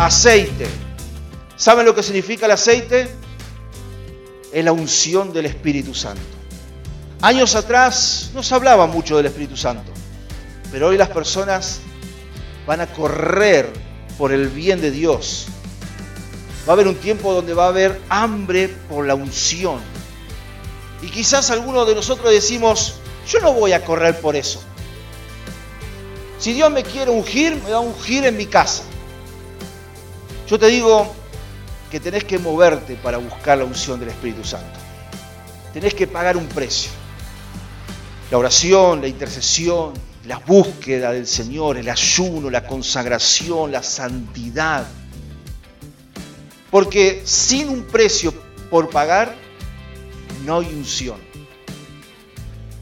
aceite. ¿Saben lo que significa el aceite? Es la unción del Espíritu Santo. Años atrás no se hablaba mucho del Espíritu Santo, pero hoy las personas van a correr por el bien de Dios. Va a haber un tiempo donde va a haber hambre por la unción. Y quizás algunos de nosotros decimos, yo no voy a correr por eso. Si Dios me quiere ungir, me va a ungir en mi casa. Yo te digo que tenés que moverte para buscar la unción del Espíritu Santo. Tenés que pagar un precio. La oración, la intercesión, la búsqueda del Señor, el ayuno, la consagración, la santidad. Porque sin un precio por pagar, no hay unción.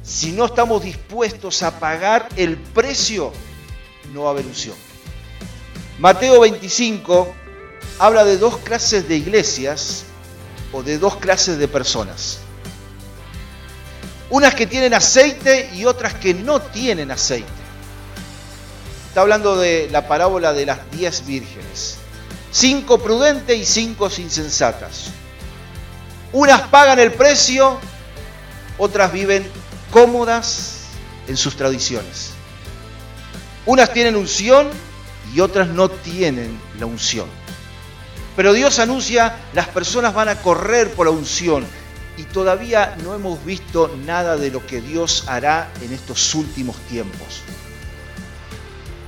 Si no estamos dispuestos a pagar el precio, no va a haber unción. Mateo 25 habla de dos clases de iglesias o de dos clases de personas. Unas que tienen aceite y otras que no tienen aceite. Está hablando de la parábola de las diez vírgenes. Cinco prudentes y cinco insensatas. Unas pagan el precio, otras viven cómodas en sus tradiciones. Unas tienen unción y otras no tienen la unción. Pero Dios anuncia, las personas van a correr por la unción y todavía no hemos visto nada de lo que Dios hará en estos últimos tiempos.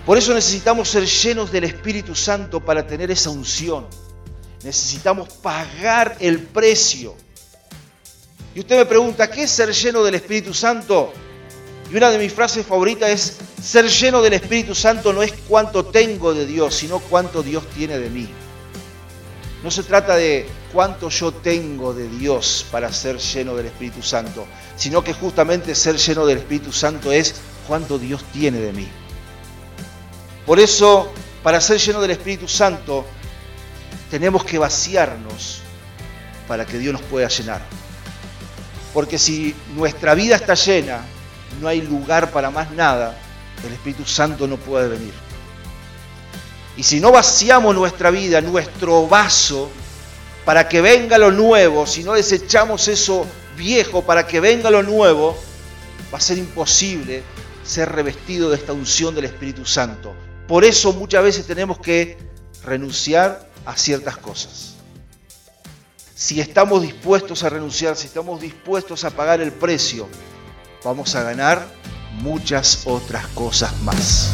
Por eso necesitamos ser llenos del Espíritu Santo para tener esa unción. Necesitamos pagar el precio. Y usted me pregunta, ¿qué es ser lleno del Espíritu Santo? Y una de mis frases favoritas es, ser lleno del Espíritu Santo no es cuánto tengo de Dios, sino cuánto Dios tiene de mí. No se trata de cuánto yo tengo de Dios para ser lleno del Espíritu Santo, sino que justamente ser lleno del Espíritu Santo es cuánto Dios tiene de mí. Por eso, para ser lleno del Espíritu Santo, tenemos que vaciarnos para que Dios nos pueda llenar. Porque si nuestra vida está llena, no hay lugar para más nada, el Espíritu Santo no puede venir. Y si no vaciamos nuestra vida, nuestro vaso, para que venga lo nuevo, si no desechamos eso viejo para que venga lo nuevo, va a ser imposible ser revestido de esta unción del Espíritu Santo. Por eso muchas veces tenemos que renunciar a ciertas cosas. Si estamos dispuestos a renunciar, si estamos dispuestos a pagar el precio, vamos a ganar muchas otras cosas más.